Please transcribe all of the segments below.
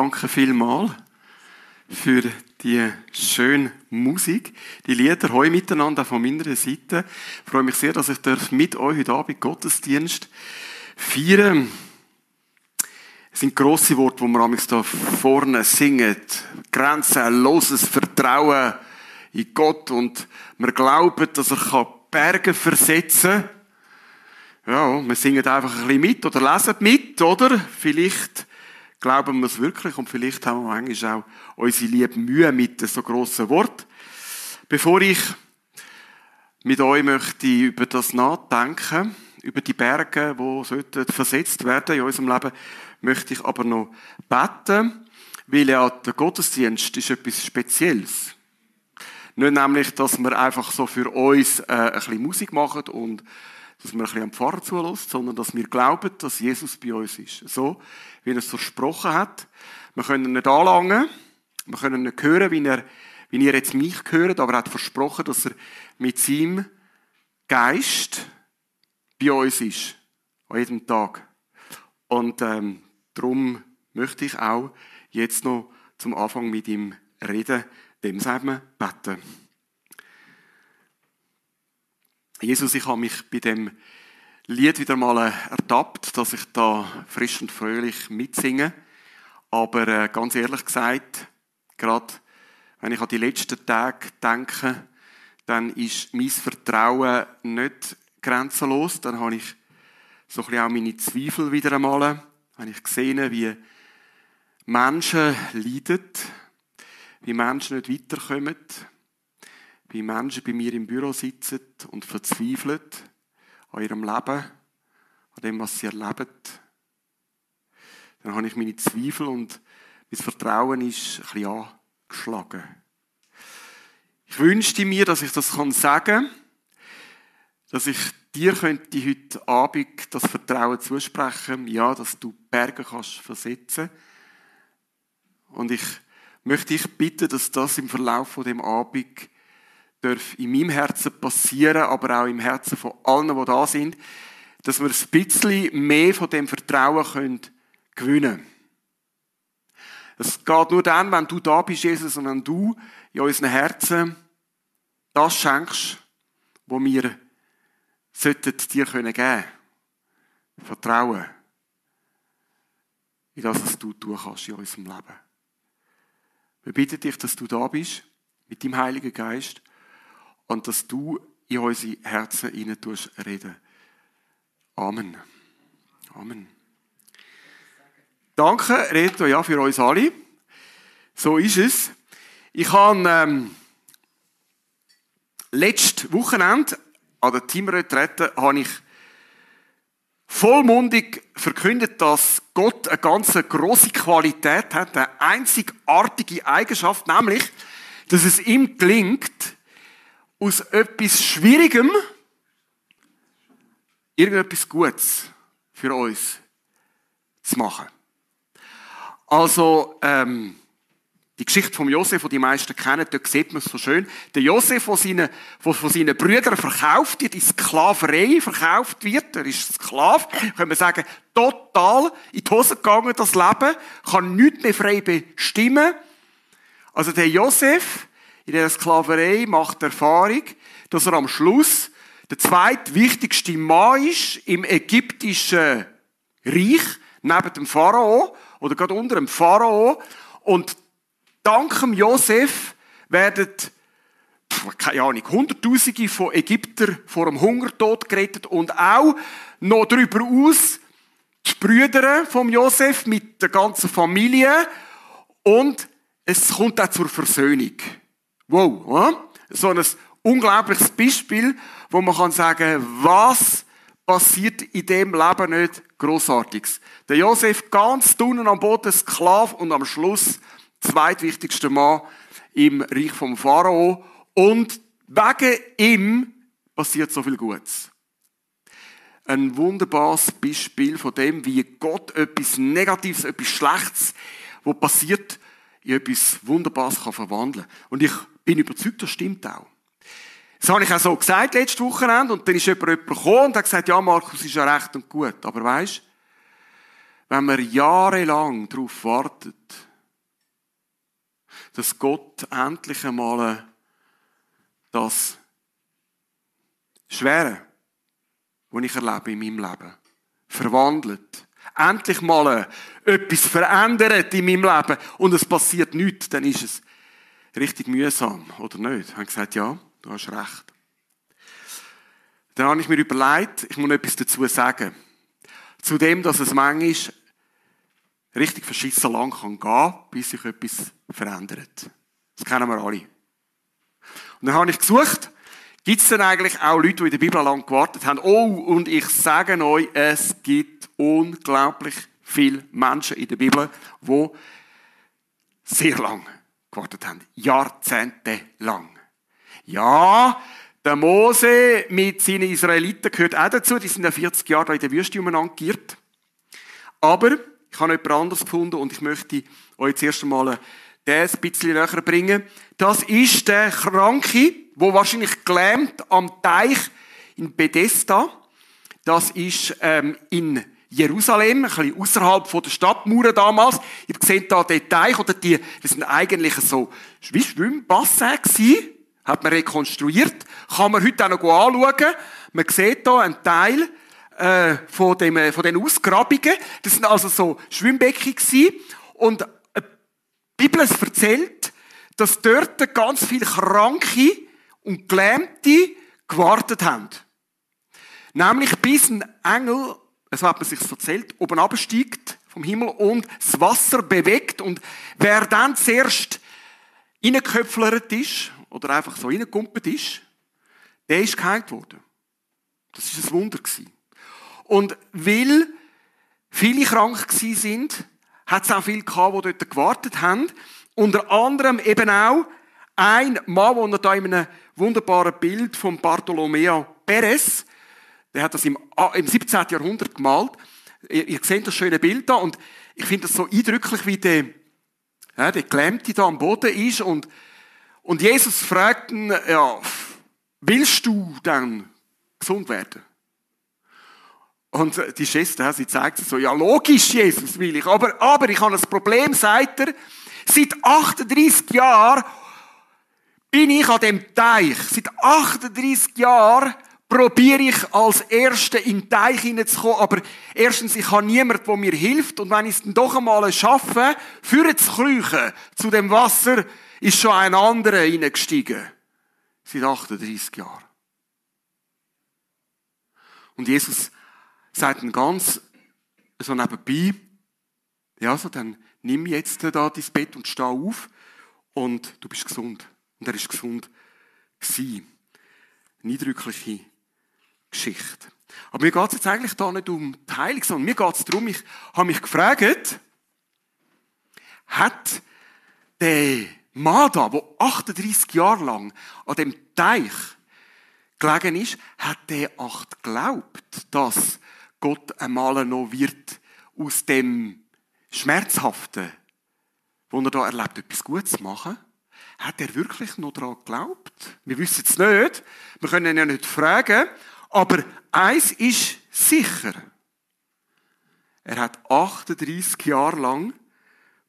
Danke vielmals für die schöne Musik, die Lieder heute miteinander von meiner Seite. Ich freue mich sehr, dass ich mit euch heute Abend Gottesdienst feiern Es sind grosse Worte, die wir amigs da vorne singen. Grenzenloses Vertrauen in Gott und wir glauben, dass er Berge versetzen kann. Ja, wir singen einfach ein bisschen mit oder lesen mit, oder? Vielleicht glauben wir es wirklich und vielleicht haben wir manchmal auch unsere liebe Mühe mit so grossen Wort. Bevor ich mit euch möchte über das nachdenken, über die Berge, die versetzt werden in unserem Leben, möchte ich aber noch beten, weil ja der Gottesdienst ist etwas Spezielles. Nicht nämlich, dass wir einfach so für uns äh, ein bisschen Musik machen und dass wir ein bisschen am Pfarrer zulässt, sondern dass wir glauben, dass Jesus bei uns ist. So, wie er es versprochen hat. Wir können ihn nicht anlangen, wir können nicht hören, wie er, wie ihr jetzt mich hört, aber er hat versprochen, dass er mit seinem Geist bei uns ist. An jedem Tag. Und ähm, darum möchte ich auch jetzt noch zum Anfang mit ihm reden, dem sagen wir beten. Jesus, ich habe mich bei dem Lied wieder mal ertappt, dass ich da frisch und fröhlich mitsinge. Aber äh, ganz ehrlich gesagt, gerade wenn ich an die letzten Tage denke, dann ist mein Vertrauen nicht grenzenlos. Dann habe ich so ein bisschen auch meine Zweifel wieder einmal. Habe ich gesehen, wie Menschen leiden, wie Menschen nicht weiterkommen, wie Menschen bei mir im Büro sitzen und verzweifeln an ihrem Leben, an dem, was sie erleben, dann habe ich meine Zweifel und mein Vertrauen ist ein bisschen angeschlagen. Ich wünschte mir, dass ich das sagen kann, dass ich dir könnte heute Abend das Vertrauen zusprechen, ja, dass du Berge kannst versetzen. Und ich möchte dich bitten, dass das im Verlauf von dem Abend darf in meinem Herzen passieren, aber auch im Herzen von allen, die da sind, dass wir ein bisschen mehr von dem Vertrauen können gewinnen können. Es geht nur dann, wenn du da bist, Jesus, und wenn du in unseren Herzen das schenkst, was wir sollten dir geben können. Vertrauen. In das, was du tun kannst in unserem Leben. Wir bitten dich, dass du da bist, mit dem Heiligen Geist, und dass du in unsere Herzen hinein reden. Amen. Amen. Danke, Reto, ja, für uns alle. So ist es. Ich habe ähm, letztes Wochenende an der Teamretrette habe ich vollmundig verkündet, dass Gott eine ganz große Qualität hat, eine einzigartige Eigenschaft, nämlich, dass es ihm gelingt, aus etwas Schwierigem irgendetwas Gutes für uns zu machen. Also, ähm, die Geschichte von Josef, die die meisten kennen, dort sieht man es so schön. Der Josef, der von, von seinen Brüdern verkauft wird, in Sklaverei verkauft wird, er ist Sklav, können wir sagen, total in die Hose gegangen, das Leben, kann nichts mehr frei bestimmen. Also der Josef, in der Sklaverei macht Erfahrung, dass er am Schluss der zweitwichtigste Mann ist im ägyptischen Reich, neben dem Pharao, oder gerade unter dem Pharao. Und dank dem Josef werden, keine Ahnung, Hunderttausende von Ägyptern vor dem Hungertod gerettet und auch noch darüber aus die Brüder vom Josef mit der ganzen Familie und es kommt auch zur Versöhnung. Wow, oder? so ein unglaubliches Beispiel, wo man kann sagen, was passiert in dem Leben nicht Großartiges. Der Josef ganz unten am Boden Sklav und am Schluss zweitwichtigster Mann im Reich vom Pharao und wegen ihm passiert so viel Gutes. Ein wunderbares Beispiel von dem, wie Gott etwas Negatives, etwas Schlechtes, was passiert, in etwas Wunderbares kann verwandeln. Und ich bin überzeugt, das stimmt auch. Das habe ich auch so gesagt letztes Wochenende und dann ist jemand gekommen und hat gesagt, ja Markus, ist ja recht und gut. Aber weisst, wenn man jahrelang darauf wartet, dass Gott endlich einmal das Schwere, was ich erlebe in meinem Leben, verwandelt. Endlich mal etwas verändert in meinem Leben und es passiert nichts, dann ist es richtig mühsam, oder nicht? Ich habe gesagt, ja, du hast recht. Dann habe ich mir überlegt, ich muss etwas dazu sagen. Zu dem, dass es manchmal richtig verschissen lang kann gehen, bis sich etwas verändert. Das kennen wir alle. Und dann habe ich gesucht, gibt es denn eigentlich auch Leute, die in der Bibel lang gewartet haben? Oh, und ich sage euch, es gibt unglaublich viele Menschen in der Bibel, die sehr lang gewartet haben. Jahrzehnte lang. Ja, der Mose mit seinen Israeliten gehört auch dazu. Die sind ja 40 Jahre in der Wüste umeinander. Aber ich habe etwas anderes gefunden und ich möchte euch zuerst einmal das ein bisschen näher bringen. Das ist der Kranke, wo wahrscheinlich gelähmt am Teich in Bethesda. Das ist ähm, in Jerusalem, ein bisschen außerhalb von der Stadtmauern damals. Ihr seht da den Teich, oder die, das sind eigentlich so wie Schwimmbassin gewesen. Hat man rekonstruiert. Kann man heute auch noch anschauen. Man sieht da einen Teil äh, von, dem, äh, von den Ausgrabungen. Das sind also so Schwimmbecken gewesen. Und die Bibel erzählt, dass dort ganz viele Kranke und Gelähmte gewartet haben. Nämlich bis ein Engel, so hat man sich erzählt, oben absteigt vom Himmel und das Wasser bewegt und wer dann zuerst reingeköpflert ist oder einfach so reingekumpelt ist, der ist geheilt worden. Das ist ein Wunder. Und weil viele krank gewesen sind, hat es auch viele gehabt, die dort gewartet haben. Unter anderem eben auch ein Mann, der da in einem wunderbaren Bild von Bartolomeo Perez, der hat das im, im 17. Jahrhundert gemalt. Ihr, ihr seht das schöne Bild da und ich finde das so eindrücklich, wie der, ja, der Gelähmte da am Boden ist und, und Jesus fragt ihn, ja, willst du dann gesund werden? Und die Schwester, sie zeigt so, ja logisch, Jesus will ich, aber, aber ich habe ein Problem, sagt er, seit 38 Jahren bin ich an dem Teich. Seit 38 Jahren probiere ich als Erster in den Teich hineinzukommen, aber erstens, ich habe niemanden, der mir hilft und wenn ich es dann doch einmal schaffe, für zu kriechen zu dem Wasser, ist schon ein anderer hineingestiegen. Seit 38 Jahren. Und Jesus sagt dann ganz so nebenbei, ja, so dann nimm jetzt da dein Bett und steh auf und du bist gesund. Und er ist gesund gewesen. Eine eindrückliche Geschichte. Aber mir geht es jetzt eigentlich da nicht um die Heilung, sondern mir geht es darum, ich habe mich gefragt, hat der Mann da, der 38 Jahre lang an dem Teich gelegen ist, hat der acht geglaubt, dass Gott einmal noch wird aus dem Schmerzhaften, wo er da erlebt, etwas Gutes machen? Hat er wirklich noch daran geglaubt? Wir wissen es nicht. Wir können ihn ja nicht fragen. Aber eins ist sicher. Er hat 38 Jahre lang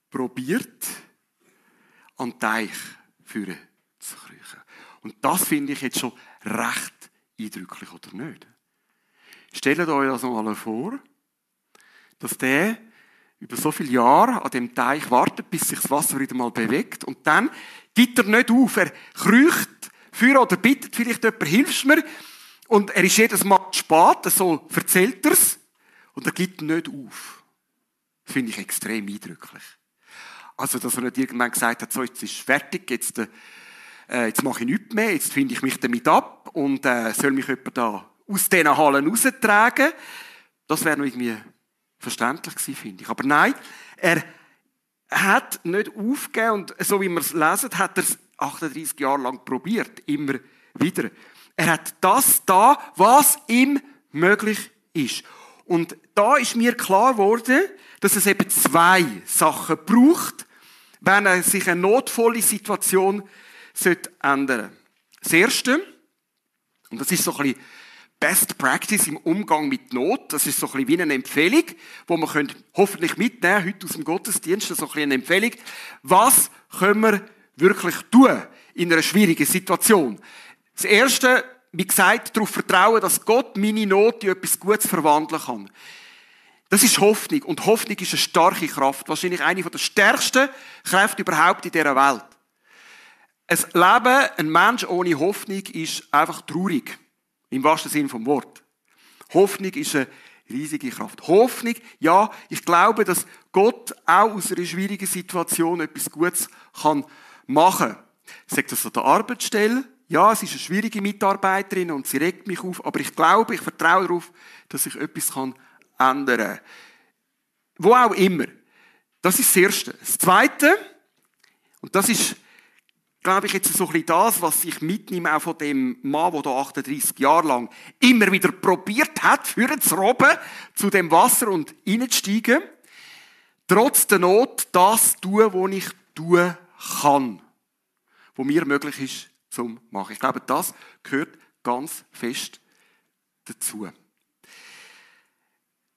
probiert, an den Teich führen zu kriechen. Und das finde ich jetzt schon recht eindrücklich, oder nicht? Stellt euch das mal vor, dass der über so viele Jahre an dem Teich wartet, bis sich das Wasser wieder mal bewegt und dann gibt er nicht auf. Er kriecht für oder bittet vielleicht jemand, hilfst mir. Und er ist jedes Mal spät, so erzählt er es. Und er gibt nicht auf. Das finde ich extrem eindrücklich. Also, dass er nicht irgendwann gesagt hat, so, jetzt ist fertig, jetzt, äh, jetzt mache ich nichts mehr, jetzt finde ich mich damit ab und äh, soll mich jemand da aus diesen Hallen raustragen. Das wäre noch irgendwie verständlich gewesen, finde ich. Aber nein, er hat nicht aufgegeben und so wie wir es lesen, hat er es 38 Jahre lang probiert. Immer wieder. Er hat das da, was ihm möglich ist. Und da ist mir klar geworden, dass es eben zwei Sachen braucht, wenn er sich eine notvolle Situation ändern sollte. Das Erste, und das ist so ein bisschen Best Practice im Umgang mit Not. Das ist so ein bisschen wie eine Empfehlung, wo man könnt hoffentlich mitnehmen heute aus dem Gottesdienst, so ein bisschen eine Empfehlung. Was können wir wirklich tun in einer schwierigen Situation? Das Erste, wie gesagt, darauf vertrauen, dass Gott meine Not in etwas Gutes verwandeln kann. Das ist Hoffnung. Und Hoffnung ist eine starke Kraft. Wahrscheinlich eine der stärksten Kräfte überhaupt in dieser Welt. Ein Leben, ein Mensch ohne Hoffnung ist einfach traurig. Im wahrsten Sinne vom Wort. Hoffnung ist eine riesige Kraft. Hoffnung, ja, ich glaube, dass Gott auch aus einer schwierigen Situation etwas Gutes kann machen. Sagt das an der Arbeitsstelle? Ja, es ist eine schwierige Mitarbeiterin und sie regt mich auf, aber ich glaube, ich vertraue darauf, dass ich etwas ändern kann. Wo auch immer. Das ist das Erste. Das Zweite, und das ist glaube ich, jetzt so ein bisschen das, was ich mitnehme auch von dem Mann, der da 38 Jahre lang immer wieder probiert hat, für zu robben, zu dem Wasser und reinzusteigen. Trotz der Not das tun, was ich tun kann. Was mir möglich ist, zum machen. Ich glaube, das gehört ganz fest dazu.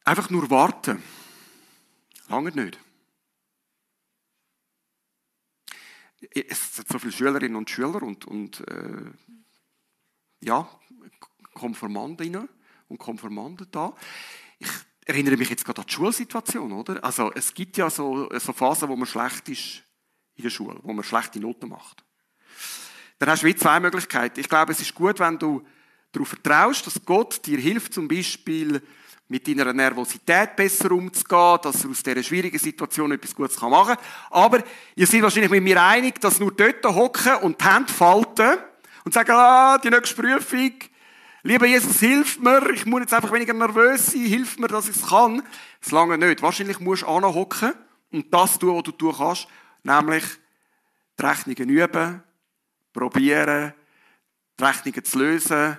Einfach nur warten. Lange nicht. es sind so viele Schülerinnen und Schüler und, und äh, ja, Konformandinnen und Konformanden da. Ich erinnere mich jetzt gerade an die Schulsituation, oder? Also es gibt ja so, so Phasen, wo man schlecht ist in der Schule, wo man schlechte Noten macht. Dann hast du wie zwei Möglichkeiten. Ich glaube, es ist gut, wenn du darauf vertraust, dass Gott dir hilft, zum Beispiel mit deiner Nervosität besser umzugehen, dass er aus dieser schwierigen Situation etwas Gutes machen kann. Aber ihr seid wahrscheinlich mit mir einig, dass nur dort hocken und die Hände falten und sagen, ah, die nächste Prüfung, lieber Jesus, hilf mir, ich muss jetzt einfach weniger nervös sein, hilf mir, dass ich es kann. Das lange nicht. Wahrscheinlich musst du hocken und das tun, was du tun kannst, nämlich die Rechnungen üben, probieren, die Rechnungen zu lösen,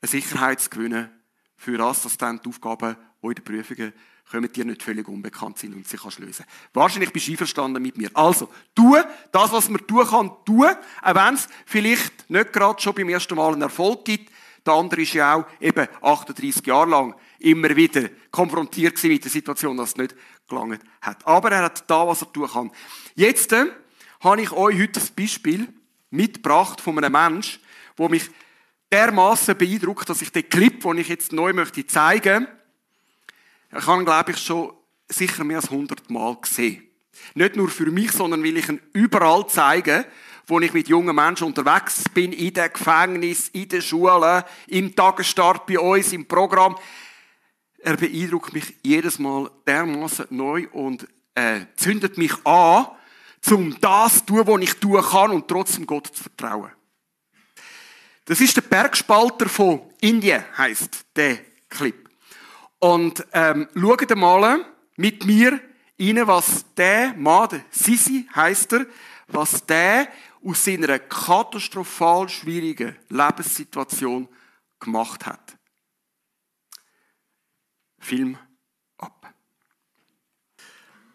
eine Sicherheit zu gewinnen für das, dass dann die Aufgaben, die in den Prüfungen kommen, dir nicht völlig unbekannt sind und sie kannst lösen. Wahrscheinlich bist du einverstanden mit mir. Also, tu das, was man tun kann, tu, auch wenn es vielleicht nicht gerade schon beim ersten Mal einen Erfolg gibt. Der andere ist ja auch eben 38 Jahre lang immer wieder konfrontiert mit der Situation, dass es nicht gelangt hat. Aber er hat da, was er tun kann. Jetzt äh, habe ich euch heute ein Beispiel mitgebracht von einem Menschen, der mich dermaßen beeindruckt, dass ich den Clip, den ich jetzt neu möchte zeigen, ich habe glaube ich schon sicher mehr als 100 Mal gesehen. Nicht nur für mich, sondern will ich ihn überall zeigen, wo ich mit jungen Menschen unterwegs bin, in den Gefängnis, in den Schulen, im Tagesstart bei uns, im Programm. Er beeindruckt mich jedes Mal dermaßen neu und äh, zündet mich an, um das zu tun, was ich tun kann und trotzdem Gott zu vertrauen. Das ist der Bergspalter von Indien, heißt der Clip. Und ähm, schaut mal mit mir rein, was der Mann, der Sisi heißt er, was der aus seiner katastrophal schwierigen Lebenssituation gemacht hat. Film ab.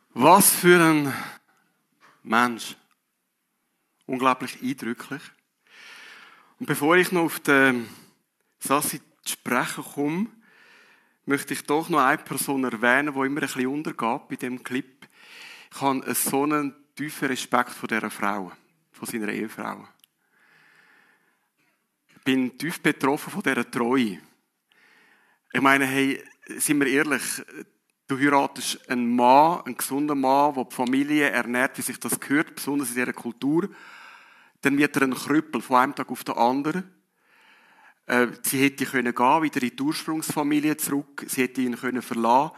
Was für ein Mensch. Unglaublich eindrücklich. Und bevor ich noch auf den Sassi zu sprechen komme, möchte ich doch noch eine Person erwähnen, die immer ein bisschen untergeht bei dem Clip. Ich habe so einen tiefen Respekt vor dieser Frau, von seiner Ehefrau. Ich bin tief betroffen von dieser Treue. Ich meine, hey, sind wir ehrlich, du heiratest einen Mann, einen gesunden Mann, der die Familie ernährt, wie sich das gehört, besonders in dieser Kultur dann wird er ein Krüppel von einem Tag auf den anderen. Äh, sie hätte können gehen, wieder in die Ursprungsfamilie zurück. Sie hätte ihn können verlassen.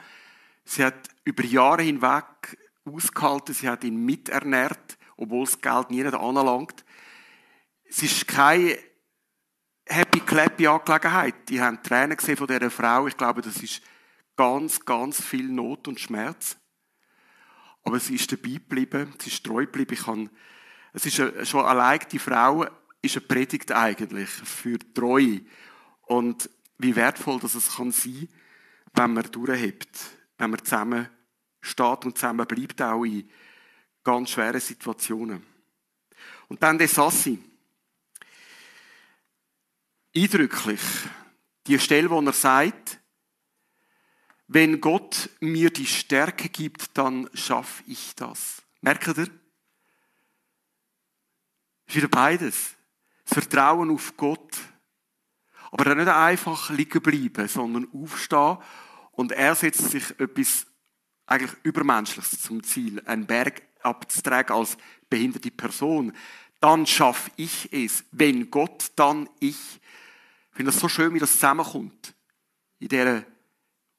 Sie hat über Jahre hinweg ausgehalten. Sie hat ihn miternährt, obwohl das Geld nie anlangt. Es ist keine happy clappy Angelegenheit. Die haben Tränen gesehen von dieser Frau. Ich glaube, das ist ganz, ganz viel Not und Schmerz. Aber sie ist dabei geblieben. Sie ist treu geblieben. Ich kann es ist schon allein die Frau ist eine Predigt eigentlich für Treue. Und wie wertvoll das es kann sein, wenn man durchhebt, wenn man zusammen steht und zusammen bleibt, auch in ganz schweren Situationen. Und dann der Sassi. Eindrücklich. Die Stelle, wo er sagt, wenn Gott mir die Stärke gibt, dann schaffe ich das. Merkt ihr? Ist wieder beides. Das Vertrauen auf Gott. Aber dann nicht einfach liegen bleiben, sondern aufstehen und er setzt sich etwas eigentlich Übermenschliches zum Ziel, einen Berg abzutragen als behinderte Person. Dann schaffe ich es. Wenn Gott, dann ich. Ich finde das so schön, wie das zusammenkommt. In dieser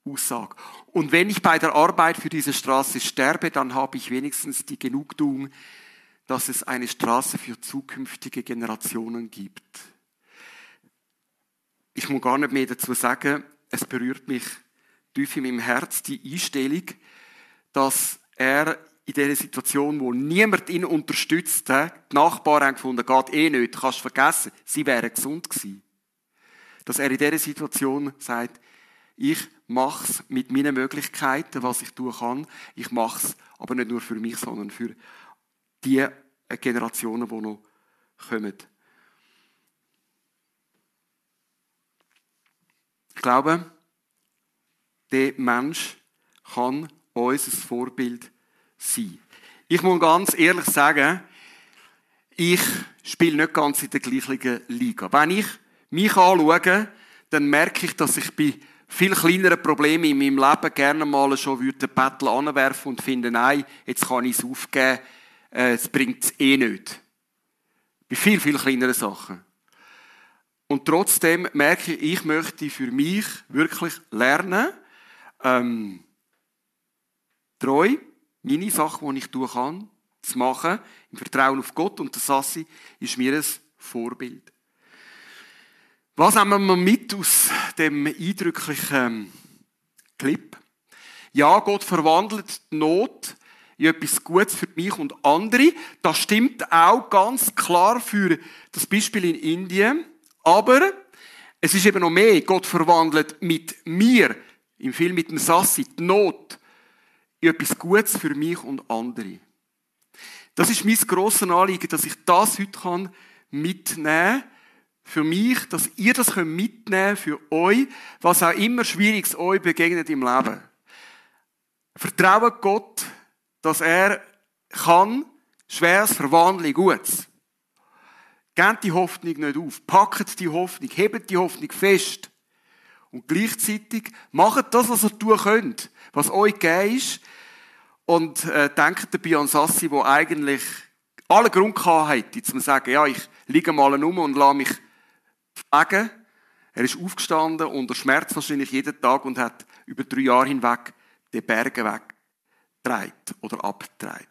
Aussage. Und wenn ich bei der Arbeit für diese Straße sterbe, dann habe ich wenigstens die Genugtuung, dass es eine Straße für zukünftige Generationen gibt. Ich muss gar nicht mehr dazu sagen, es berührt mich tief in meinem Herz die Einstellung, dass er in dieser Situation, wo niemand ihn unterstützt, die Nachbarn haben gefunden, geht eh nicht, kannst vergessen, sie wären gesund gewesen. Dass er in dieser Situation sagt, ich mach's mit meinen Möglichkeiten, was ich tun kann. Ich mach's aber nicht nur für mich, sondern für die Generationen, die noch kommen. Ich glaube, der Mensch kann unser Vorbild sein. Ich muss ganz ehrlich sagen, ich spiele nicht ganz in der gleichen Liga. Wenn ich mich anschaue, dann merke ich, dass ich bei viel kleinere Probleme in meinem Leben gerne mal schon den Bettel anwerfen und finden, nein, jetzt kann ich es aufgeben, äh, es bringt es eh nicht. Bei viel, viel kleineren Sachen. Und trotzdem merke ich, ich möchte für mich wirklich lernen, ähm, treu, meine Sachen, die ich tun kann, zu machen, im Vertrauen auf Gott. Und der Sassi ist mir ein Vorbild. Was nehmen wir mit aus dem eindrücklichen Clip? Ja, Gott verwandelt die Not in etwas Gutes für mich und andere. Das stimmt auch ganz klar für das Beispiel in Indien. Aber es ist eben noch mehr. Gott verwandelt mit mir, im Film mit dem Sassi, die Not in etwas Gutes für mich und andere. Das ist mein grosses Anliegen, dass ich das heute mitnehmen kann für mich, dass ihr das mitnehmen könnt für euch, was auch immer Schwieriges euch begegnet im Leben. Vertraut Gott, dass er kann Schweres verwandeln Gutes. Gebt die Hoffnung nicht auf. Packt die Hoffnung. Hebt die Hoffnung fest. Und gleichzeitig macht das, was ihr tun könnt, was euch gegeben ist. Und äh, denkt dabei an Sassi, wo eigentlich alle Grund hätte, zu sagen, ja, ich liege mal um und lasse mich pflegen. Er ist aufgestanden unter Schmerz wahrscheinlich jeden Tag und hat über drei Jahre hinweg die Berge weggetragen oder abgetragen.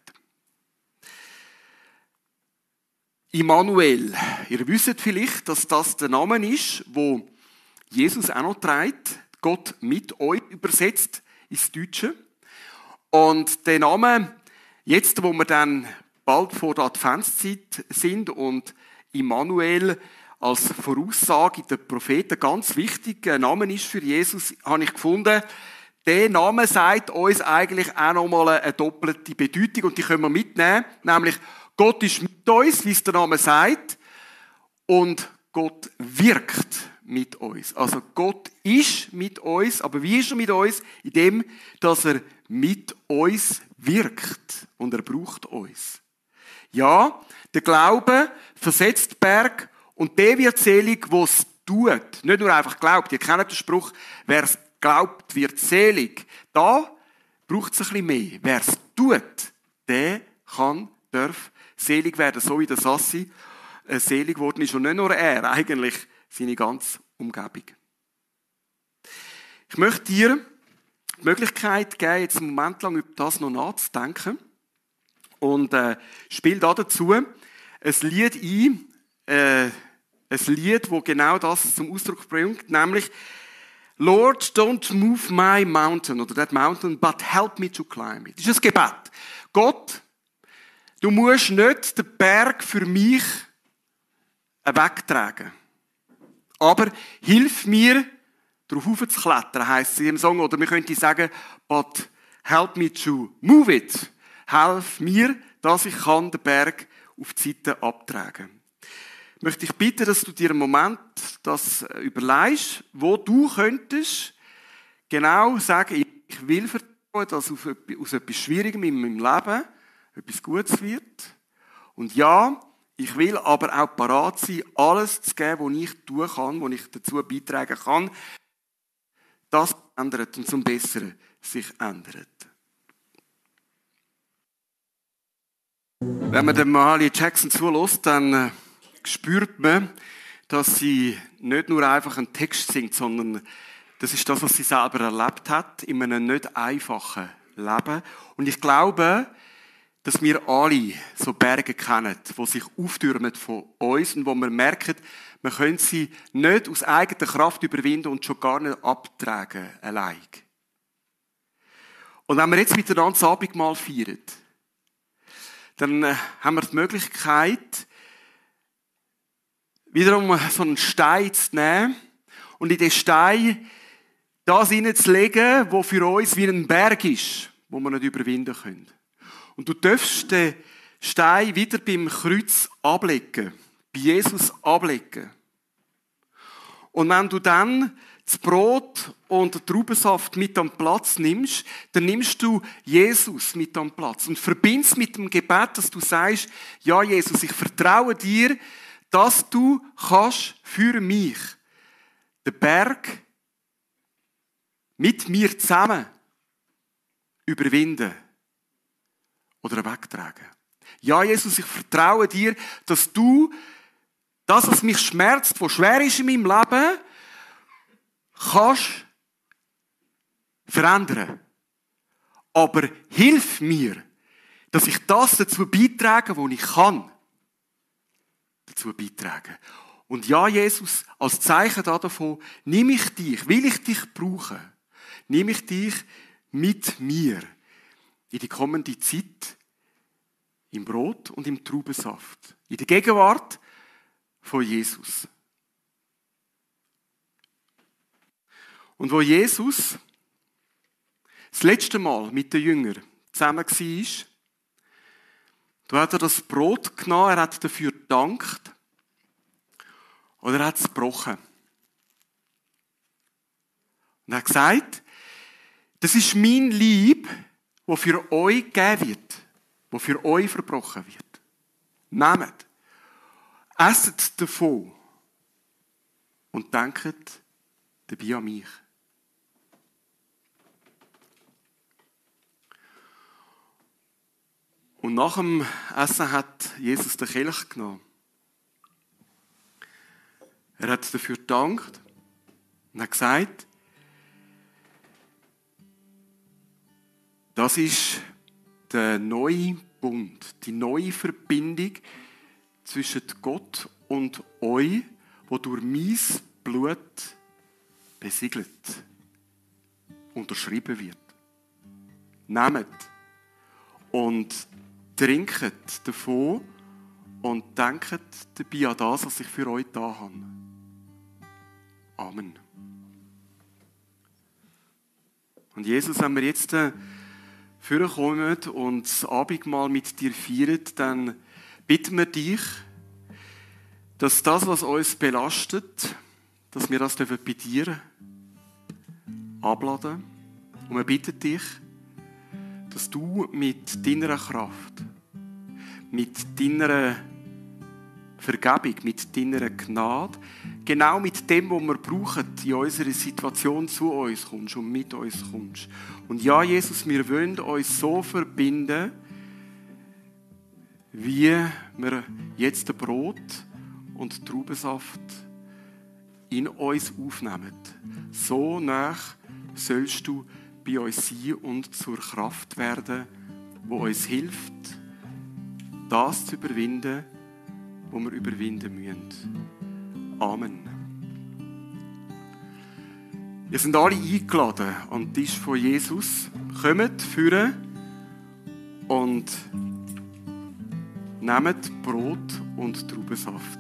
Immanuel. Ihr wisst vielleicht, dass das der Name ist, wo Jesus auch noch trägt. Gott mit euch übersetzt ins Deutsche. Und der Name, jetzt wo wir dann bald vor der Adventszeit sind und Immanuel als Voraussage der Propheten ganz wichtiger Name ist für Jesus, habe ich gefunden, der Name sagt uns eigentlich auch nochmal eine doppelte Bedeutung und die können wir mitnehmen. Nämlich, Gott ist mit uns, wie es der Name sagt, und Gott wirkt mit uns. Also Gott ist mit uns, aber wie ist er mit uns? In dem, dass er mit uns wirkt und er braucht uns. Ja, der Glaube versetzt Berg und der wird selig, der es tut. Nicht nur einfach glaubt. Ihr kennt den Spruch, wer es glaubt, wird selig. Da braucht es ein bisschen mehr. Wer es tut, der kann, darf selig werden, so wie der Sassi äh, selig geworden ist. Und nicht nur er, eigentlich seine ganze Umgebung. Ich möchte dir die Möglichkeit geben, jetzt einen Moment lang über das noch nachzudenken. Und äh, spiele da dazu ein Lied ein, äh, ein Lied, wo genau das zum Ausdruck bringt, nämlich Lord, don't move my mountain oder that mountain, but help me to climb it. Das ist ein Gebet. Gott, du musst nicht den Berg für mich wegtragen. Aber hilf mir, darauf zu klettern, heisst es im Song. Oder wir könnten sagen, but help me to move it. Helf mir, dass ich kann den Berg auf die Seite abtragen möchte ich bitten, dass du dir einen Moment das überlegst, wo du könntest genau sagen, ich will vertrauen, dass aus etwas Schwierigem in meinem Leben etwas Gutes wird. Und ja, ich will aber auch parat sein, alles zu geben, was ich tun kann, was ich dazu beitragen kann, das ändert und zum Besseren sich ändert. Wenn man dem Mahalia Jackson zulässt, dann äh, spürt man, dass sie nicht nur einfach einen Text singt, sondern das ist das, was sie selber erlebt hat, in einem nicht einfachen Leben. Und ich glaube, dass wir alle so Berge kennen, die sich auftürmen von uns und wo wir merken, wir können sie nicht aus eigener Kraft überwinden und schon gar nicht abtragen, allein. Und wenn wir jetzt miteinander das Abendmahl feiern, dann äh, haben wir die Möglichkeit, wiederum so einen Stein zu nehmen und in den Stein das hineinzulegen, wo für uns wie ein Berg ist, wo wir nicht überwinden können. Und du darfst den Stein wieder beim Kreuz ablegen, bei Jesus ablegen. Und wenn du dann das Brot und den Traubensaft mit am Platz nimmst, dann nimmst du Jesus mit am Platz und verbindest mit dem Gebet, dass du sagst, ja Jesus, ich vertraue dir, dass du kannst für mich den Berg mit mir zusammen überwinden oder wegtragen. Ja, Jesus, ich vertraue dir, dass du das, was mich schmerzt, was schwer ist in meinem Leben, kannst verändern. Aber hilf mir, dass ich das dazu beitrage, wo ich kann. Dazu beitragen. Und ja, Jesus, als Zeichen davon, nimm ich dich, will ich dich brauchen, nimm ich dich mit mir in die kommende Zeit im Brot und im Traubensaft. In der Gegenwart von Jesus. Und wo Jesus das letzte Mal mit den Jüngern zusammen war, da hat er das Brot genommen, er hat dafür gedankt oder er hat es gebrochen. Und er hat gesagt, das ist mein Lieb, wo für euch gegeben wird, wo für euch verbrochen wird. Nehmt, esset davon und denkt dabei an mich. Und nach dem Essen hat Jesus den Kelch genommen. Er hat dafür gedankt und hat gesagt, das ist der neue Bund, die neue Verbindung zwischen Gott und euch, wo durch mein Blut besiegelt, unterschrieben wird. Nehmt und trinket davon und denkt dabei an das, was ich für euch da habe. Amen. Und Jesus, wenn wir jetzt äh, vorkommen und das Abendmahl mit dir feiern, dann bitten wir dich, dass das, was uns belastet, dass wir das bei dir abladen. Und wir bitten dich, dass du mit deiner Kraft, mit deiner Vergebung, mit deiner Gnade, genau mit dem, was wir brauchen, in unserer Situation zu uns kommst und mit uns kommst. Und ja, Jesus, wir wollen uns so verbinden, wie wir jetzt das Brot und Traubensaft in uns aufnehmen. So nach sollst du bei uns sein und zur Kraft werden, wo uns hilft, das zu überwinden, was wir überwinden müssen. Amen. Wir sind alle eingeladen an den Tisch von Jesus. Kommt, führen und nehmt Brot und Traubensaft.